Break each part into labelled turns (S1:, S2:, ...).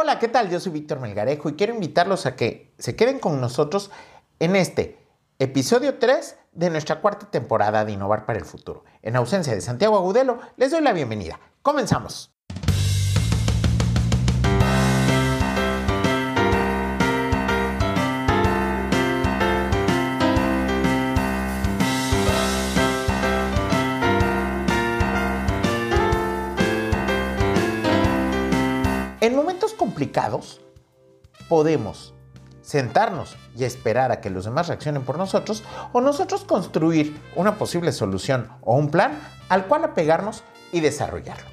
S1: Hola, ¿qué tal? Yo soy Víctor Melgarejo y quiero invitarlos a que se queden con nosotros en este episodio 3 de nuestra cuarta temporada de Innovar para el Futuro. En ausencia de Santiago Agudelo, les doy la bienvenida. Comenzamos. En momentos complicados podemos sentarnos y esperar a que los demás reaccionen por nosotros o nosotros construir una posible solución o un plan al cual apegarnos y desarrollarlo.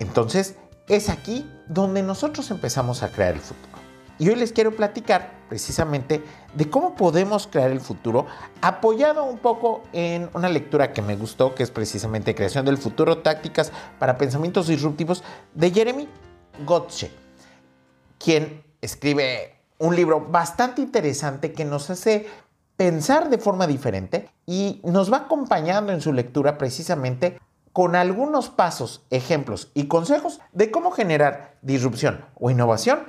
S1: Entonces es aquí donde nosotros empezamos a crear el futuro. Y hoy les quiero platicar precisamente de cómo podemos crear el futuro apoyado un poco en una lectura que me gustó, que es precisamente Creación del Futuro, Tácticas para Pensamientos Disruptivos de Jeremy Gotche, quien escribe un libro bastante interesante que nos hace pensar de forma diferente y nos va acompañando en su lectura precisamente con algunos pasos, ejemplos y consejos de cómo generar disrupción o innovación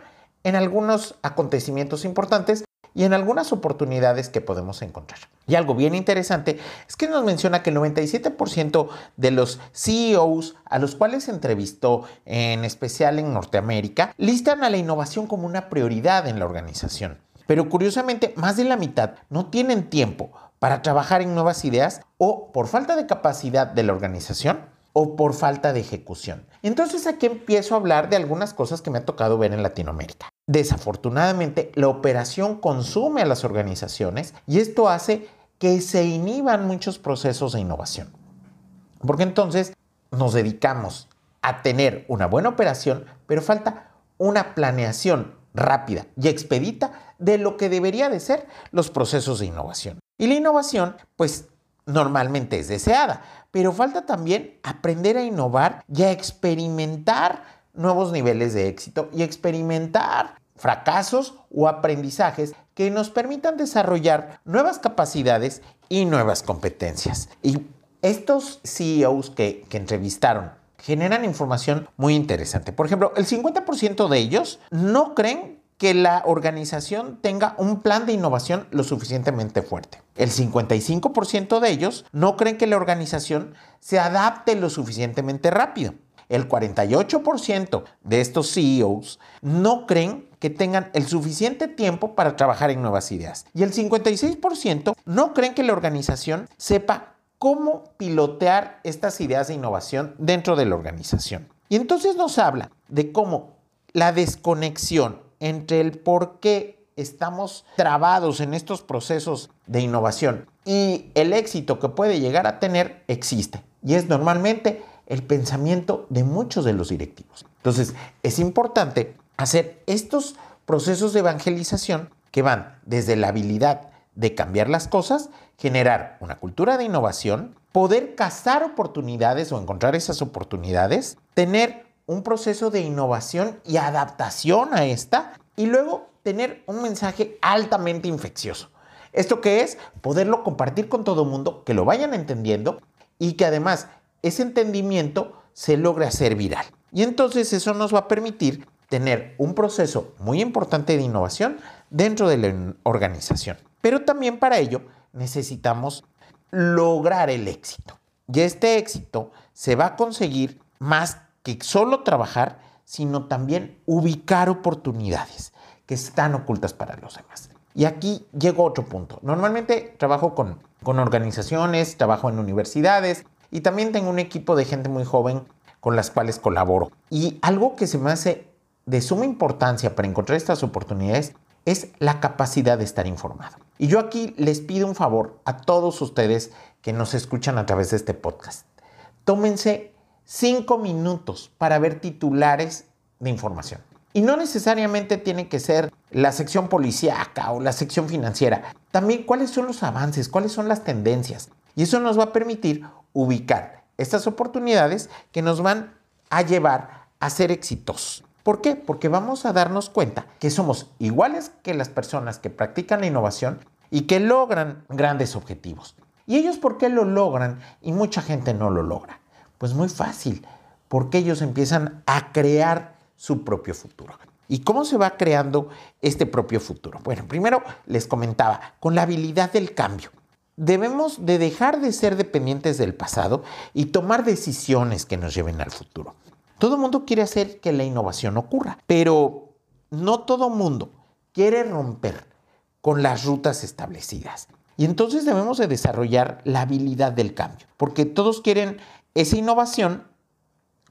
S1: en algunos acontecimientos importantes y en algunas oportunidades que podemos encontrar. Y algo bien interesante es que nos menciona que el 97% de los CEOs a los cuales entrevistó, en especial en Norteamérica, listan a la innovación como una prioridad en la organización. Pero curiosamente, más de la mitad no tienen tiempo para trabajar en nuevas ideas o por falta de capacidad de la organización o por falta de ejecución. Entonces aquí empiezo a hablar de algunas cosas que me ha tocado ver en Latinoamérica. Desafortunadamente, la operación consume a las organizaciones y esto hace que se inhiban muchos procesos de innovación. Porque entonces nos dedicamos a tener una buena operación, pero falta una planeación rápida y expedita de lo que debería de ser los procesos de innovación. Y la innovación, pues normalmente es deseada, pero falta también aprender a innovar y a experimentar nuevos niveles de éxito y experimentar fracasos o aprendizajes que nos permitan desarrollar nuevas capacidades y nuevas competencias. Y estos CEOs que, entrevistaron generan información muy interesante. Por ejemplo, el 50% de ellos no creen que la organización tenga un plan de innovación lo suficientemente fuerte. El 55% de ellos no creen que la organización se adapte lo suficientemente rápido. El 48% de estos CEOs no creen que tengan el suficiente tiempo para trabajar en nuevas ideas. Y el 56% no creen que la organización sepa cómo pilotear estas ideas de innovación dentro de la organización. Y entonces nos habla de cómo la desconexión entre el por qué estamos trabados en estos procesos de innovación y el éxito que puede llegar a tener existe. Y es normalmente el pensamiento de muchos de los directivos. Entonces, es importante hacer estos procesos de evangelización que van desde la habilidad de cambiar las cosas, generar una cultura de innovación, poder cazar oportunidades o encontrar esas oportunidades, tener un proceso de innovación y adaptación a esta y luego tener un mensaje altamente infeccioso. ¿Esto qué es? Poderlo compartir con todo el mundo, que lo vayan entendiendo y que además ese entendimiento se logre hacer viral. Y entonces eso nos va a permitir tener un proceso muy importante de innovación dentro de la organización. Pero también para ello necesitamos lograr el éxito. Y este éxito se va a conseguir más que solo trabajar, sino también ubicar oportunidades que están ocultas para los demás. Y aquí llego a otro punto. Normalmente trabajo con, con organizaciones, trabajo en universidades y también tengo un equipo de gente muy joven con las cuales colaboro. Y algo que se me hace de suma importancia para encontrar estas oportunidades es la capacidad de estar informado. Y yo aquí les pido un favor a todos ustedes que nos escuchan a través de este podcast. Tómense cinco minutos para ver titulares de información. Y no necesariamente tiene que ser la sección policíaca o la sección financiera. También cuáles son los avances, cuáles son las tendencias. Y eso nos va a permitir ubicar estas oportunidades que nos van a llevar a ser exitosos. ¿Por qué? Porque vamos a darnos cuenta que somos iguales que las personas que practican la innovación y que logran grandes objetivos. ¿Y ellos por qué lo logran y mucha gente no lo logra? Pues muy fácil, porque ellos empiezan a crear su propio futuro. ¿Y cómo se va creando este propio futuro? Bueno, primero les comentaba, con la habilidad del cambio. Debemos de dejar de ser dependientes del pasado y tomar decisiones que nos lleven al futuro. Todo mundo quiere hacer que la innovación ocurra, pero no todo mundo quiere romper con las rutas establecidas. Y entonces debemos de desarrollar la habilidad del cambio, porque todos quieren esa innovación,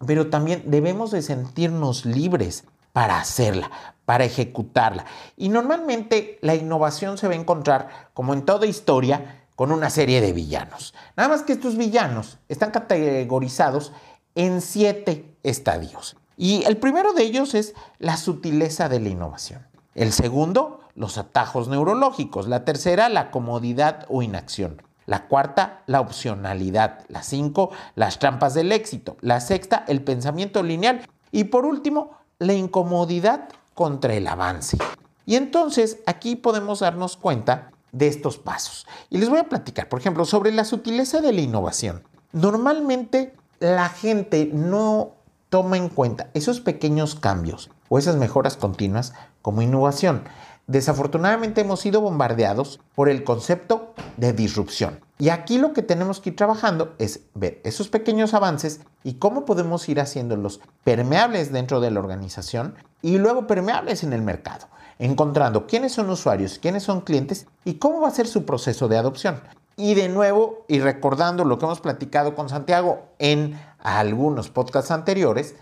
S1: pero también debemos de sentirnos libres para hacerla, para ejecutarla. Y normalmente la innovación se va a encontrar, como en toda historia, con una serie de villanos. Nada más que estos villanos están categorizados en siete estadios. Y el primero de ellos es la sutileza de la innovación. El segundo, los atajos neurológicos. La tercera, la comodidad o inacción. La cuarta, la opcionalidad. La cinco, las trampas del éxito. La sexta, el pensamiento lineal. Y por último, la incomodidad contra el avance. Y entonces aquí podemos darnos cuenta de estos pasos. Y les voy a platicar, por ejemplo, sobre la sutileza de la innovación. Normalmente la gente no toma en cuenta esos pequeños cambios o esas mejoras continuas como innovación. Desafortunadamente hemos sido bombardeados por el concepto de disrupción. Y aquí lo que tenemos que ir trabajando es ver esos pequeños avances y cómo podemos ir haciéndolos permeables dentro de la organización y luego permeables en el mercado, encontrando quiénes son usuarios, quiénes son clientes y cómo va a ser su proceso de adopción. Y de nuevo, y recordando lo que hemos platicado con Santiago en algunos podcasts anteriores,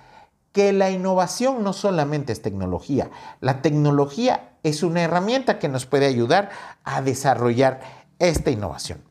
S1: que la innovación no solamente es tecnología, la tecnología es una herramienta que nos puede ayudar a desarrollar esta innovación.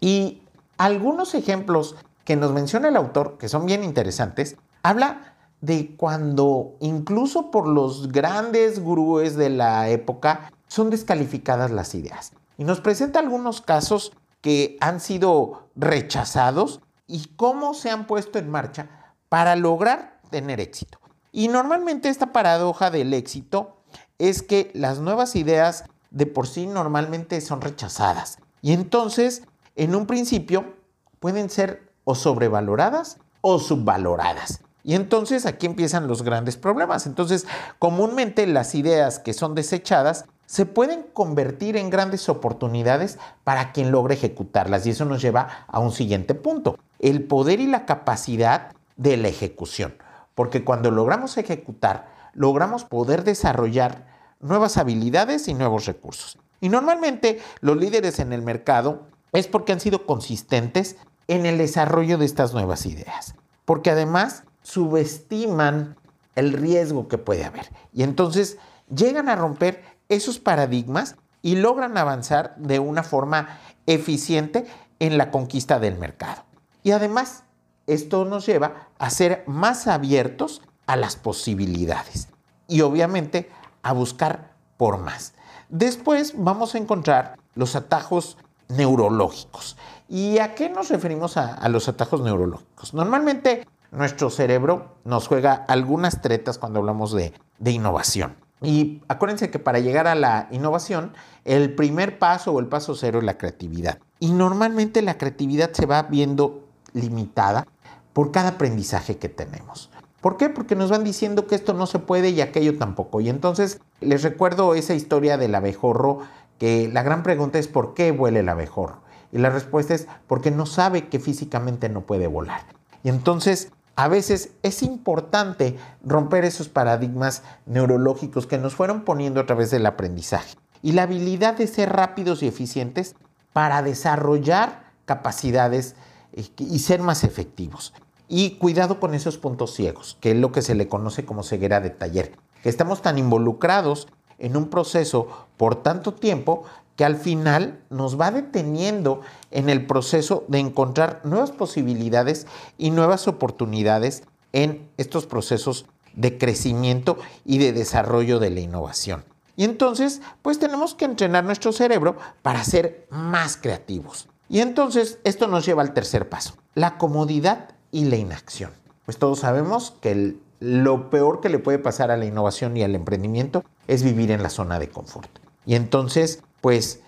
S1: Y algunos ejemplos que nos menciona el autor, que son bien interesantes, habla de cuando incluso por los grandes gurúes de la época son descalificadas las ideas. Y nos presenta algunos casos que han sido rechazados y cómo se han puesto en marcha para lograr tener éxito. Y normalmente esta paradoja del éxito es que las nuevas ideas de por sí normalmente son rechazadas. Y entonces, en un principio, pueden ser o sobrevaloradas o subvaloradas. Y entonces aquí empiezan los grandes problemas. Entonces, comúnmente las ideas que son desechadas se pueden convertir en grandes oportunidades para quien logre ejecutarlas. Y eso nos lleva a un siguiente punto, el poder y la capacidad de la ejecución porque cuando logramos ejecutar, logramos poder desarrollar nuevas habilidades y nuevos recursos. Y normalmente los líderes en el mercado es porque han sido consistentes en el desarrollo de estas nuevas ideas, porque además subestiman el riesgo que puede haber. Y entonces llegan a romper esos paradigmas y logran avanzar de una forma eficiente en la conquista del mercado. Y además esto nos lleva a ser más abiertos a las posibilidades y obviamente a buscar por más. Después vamos a encontrar los atajos neurológicos. ¿Y a qué nos referimos a, los atajos neurológicos? Normalmente nuestro cerebro nos juega algunas tretas cuando hablamos de, innovación. Y acuérdense que para llegar a la innovación, el primer paso o el paso cero es la creatividad. Y normalmente la creatividad se va viendo limitada por cada aprendizaje que tenemos. ¿Por qué? Porque nos van diciendo que esto no se puede y aquello tampoco. Y entonces les recuerdo esa historia del abejorro, que la gran pregunta es ¿por qué vuela el abejorro? Y la respuesta es porque no sabe que físicamente no puede volar. Y entonces a veces es importante romper esos paradigmas neurológicos que nos fueron poniendo a través del aprendizaje. Y la habilidad de ser rápidos y eficientes para desarrollar capacidades eh, y ser más efectivos. Y cuidado con esos puntos ciegos, que es lo que se le conoce como ceguera de taller, que estamos tan involucrados en un proceso por tanto tiempo que al final nos va deteniendo en el proceso de encontrar nuevas posibilidades y nuevas oportunidades en estos procesos de crecimiento y de desarrollo de la innovación. Y entonces, pues tenemos que entrenar nuestro cerebro para ser más creativos. Y entonces esto nos lleva al tercer paso, la comodidad y la inacción. Pues todos sabemos que lo peor que le puede pasar a la innovación y al emprendimiento es vivir en la zona de confort. Y entonces, pues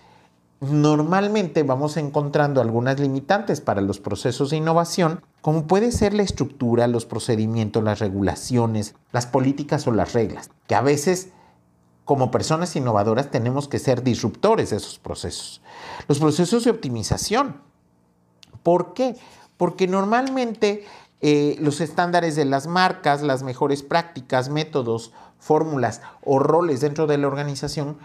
S1: normalmente vamos encontrando algunas limitantes para los procesos de innovación como puede ser la estructura, los procedimientos, las regulaciones, las políticas o las reglas, que a veces como personas innovadoras tenemos que ser disruptores de esos procesos. Los procesos de optimización. ¿Por qué? Porque normalmente eh, los estándares de las marcas, las mejores prácticas, métodos, fórmulas o roles dentro de la organización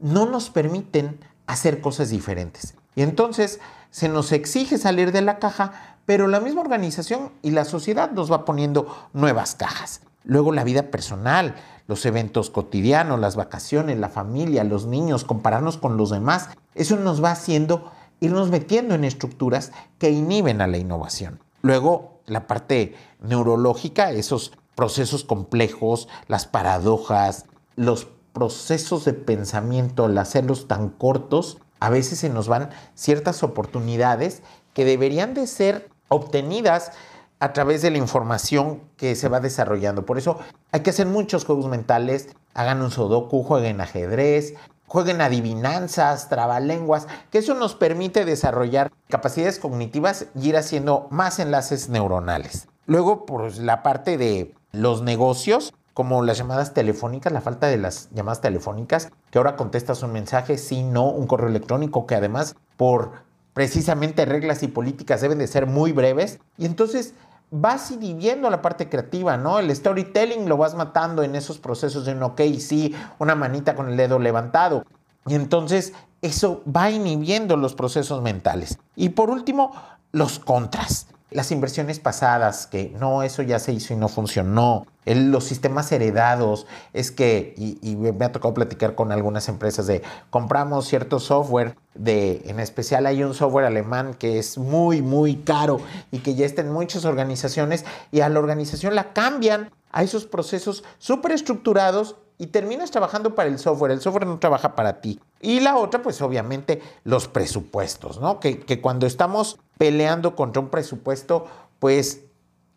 S1: no nos permiten hacer cosas diferentes. Y entonces se nos exige salir de la caja, pero la misma organización y la sociedad nos va poniendo nuevas cajas. Luego la vida personal, los eventos cotidianos, las vacaciones, la familia, los niños, compararnos con los demás, eso nos va haciendo irnos metiendo en estructuras que inhiben a la innovación. Luego, la parte neurológica, esos procesos complejos, las paradojas, los procesos de pensamiento, al hacerlos tan cortos, a veces se nos van ciertas oportunidades que deberían de ser obtenidas a través de la información que se va desarrollando. Por eso hay que hacer muchos juegos mentales, hagan un sudoku, jueguen ajedrez, jueguen adivinanzas, trabalenguas, que eso nos permite desarrollar capacidades cognitivas y ir haciendo más enlaces neuronales. Luego, por la parte de los negocios, como las llamadas telefónicas, la falta de las llamadas telefónicas, que ahora contestas un mensaje, sí, no, un correo electrónico, que además por precisamente reglas y políticas deben de ser muy breves. Y entonces vas inhibiendo la parte creativa, ¿no? El storytelling lo vas matando en esos procesos de un ok, sí, una manita con el dedo levantado. Y entonces eso va inhibiendo los procesos mentales. Y por último, los contras. Las inversiones pasadas, que no, eso ya se hizo y no funcionó. los sistemas heredados, es que, y, me ha tocado platicar con algunas empresas de, compramos cierto software, de, en especial hay un software alemán que es muy, muy caro y que ya está en muchas organizaciones y a la organización la cambian a esos procesos súper estructurados y terminas trabajando para el software, el software no trabaja para ti. Y la otra, pues obviamente los presupuestos, ¿no? Que, que cuando estamos peleando contra un presupuesto, pues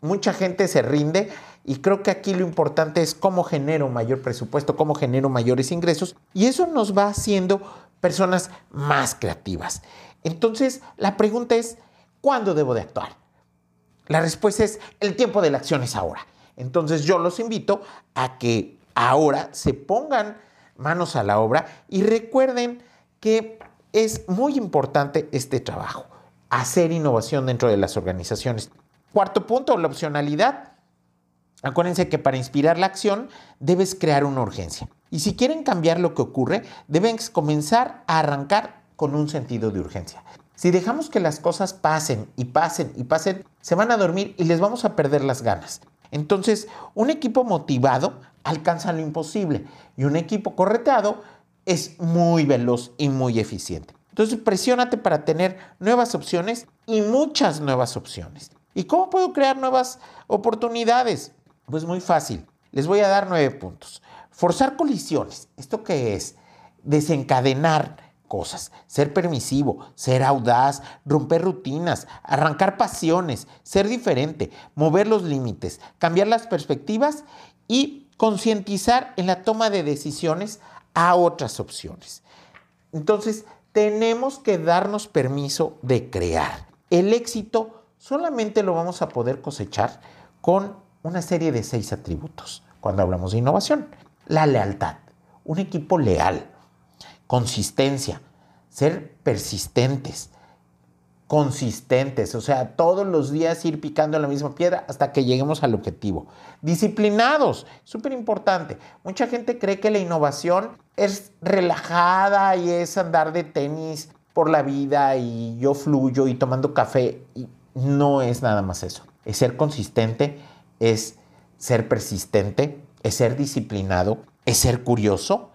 S1: mucha gente se rinde y creo que aquí lo importante es cómo genero mayor presupuesto, cómo genero mayores ingresos y eso nos va haciendo personas más creativas. Entonces, la pregunta es, ¿cuándo debo de actuar? La respuesta es, el tiempo de la acción es ahora. Entonces, yo los invito a que ahora se pongan manos a la obra y recuerden que es muy importante este trabajo, hacer innovación dentro de las organizaciones. Cuarto punto, la opcionalidad. Acuérdense que para inspirar la acción debes crear una urgencia. Y si quieren cambiar lo que ocurre, deben comenzar a arrancar con un sentido de urgencia. Si dejamos que las cosas pasen y pasen y pasen, se van a dormir y les vamos a perder las ganas. Entonces, un equipo motivado alcanza lo imposible y un equipo correteado es muy veloz y muy eficiente. Entonces, presiónate para tener nuevas opciones y muchas nuevas opciones. ¿Y cómo puedo crear nuevas oportunidades? Pues muy fácil. Les voy a dar nueve puntos. Forzar colisiones. ¿Esto qué es? Desencadenar cosas, ser permisivo, ser audaz, romper rutinas, arrancar pasiones, ser diferente, mover los límites, cambiar las perspectivas y concientizar en la toma de decisiones a otras opciones. Entonces, tenemos que darnos permiso de crear. El éxito solamente lo vamos a poder cosechar con una serie de seis atributos cuando hablamos de innovación. La lealtad, un equipo leal, consistencia, ser persistentes, consistentes, o sea, todos los días ir picando la misma piedra hasta que lleguemos al objetivo. Disciplinados, súper importante. Mucha gente cree que la innovación es relajada y es andar de tenis por la vida y yo fluyo y tomando café. Y no es nada más eso. Es ser consistente, es ser persistente, es ser disciplinado, es ser curioso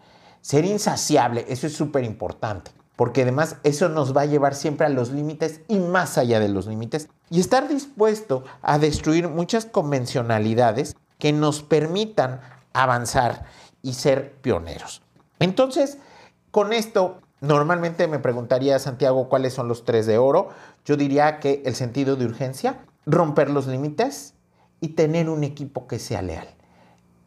S1: ser insaciable, eso es súper importante, porque además eso nos va a llevar siempre a los límites y más allá de los límites, y estar dispuesto a destruir muchas convencionalidades que nos permitan avanzar y ser pioneros. Entonces, con esto, normalmente me preguntaría Santiago cuáles son los tres de oro. Yo diría que el sentido de urgencia, romper los límites y tener un equipo que sea leal.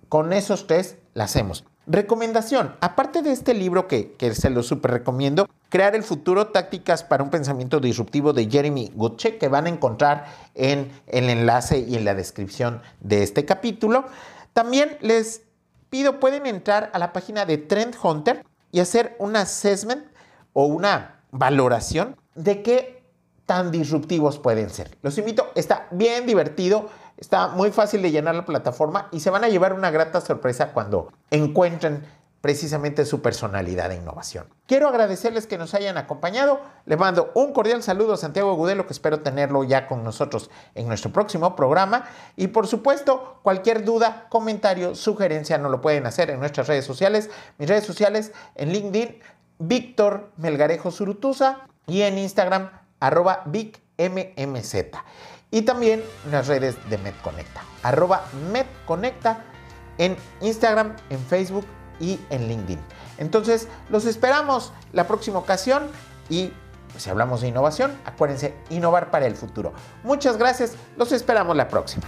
S1: Con esos tres la hacemos. Recomendación, aparte de este libro que, se lo súper recomiendo, Crear el futuro, tácticas para un pensamiento disruptivo de Jeremy Gutche, que van a encontrar en el enlace y en la descripción de este capítulo. También les pido, pueden entrar a la página de Trend Hunter y hacer un assessment o una valoración de qué tan disruptivos pueden ser. Los invito, está bien divertido. Está muy fácil de llenar la plataforma y se van a llevar una grata sorpresa cuando encuentren precisamente su personalidad de innovación. Quiero agradecerles que nos hayan acompañado. Les mando un cordial saludo a Santiago Gudelo, que espero tenerlo ya con nosotros en nuestro próximo programa. Y por supuesto, cualquier duda, comentario, sugerencia, nos lo pueden hacer en nuestras redes sociales. Mis redes sociales en LinkedIn, Víctor Melgarejo Surutusa y en Instagram, arroba VicMMZ y también en las redes de MedConecta, arroba MedConecta en Instagram, en Facebook y en LinkedIn. Entonces, los esperamos la próxima ocasión y pues, si hablamos de innovación, acuérdense, innovar para el futuro. Muchas gracias, los esperamos la próxima.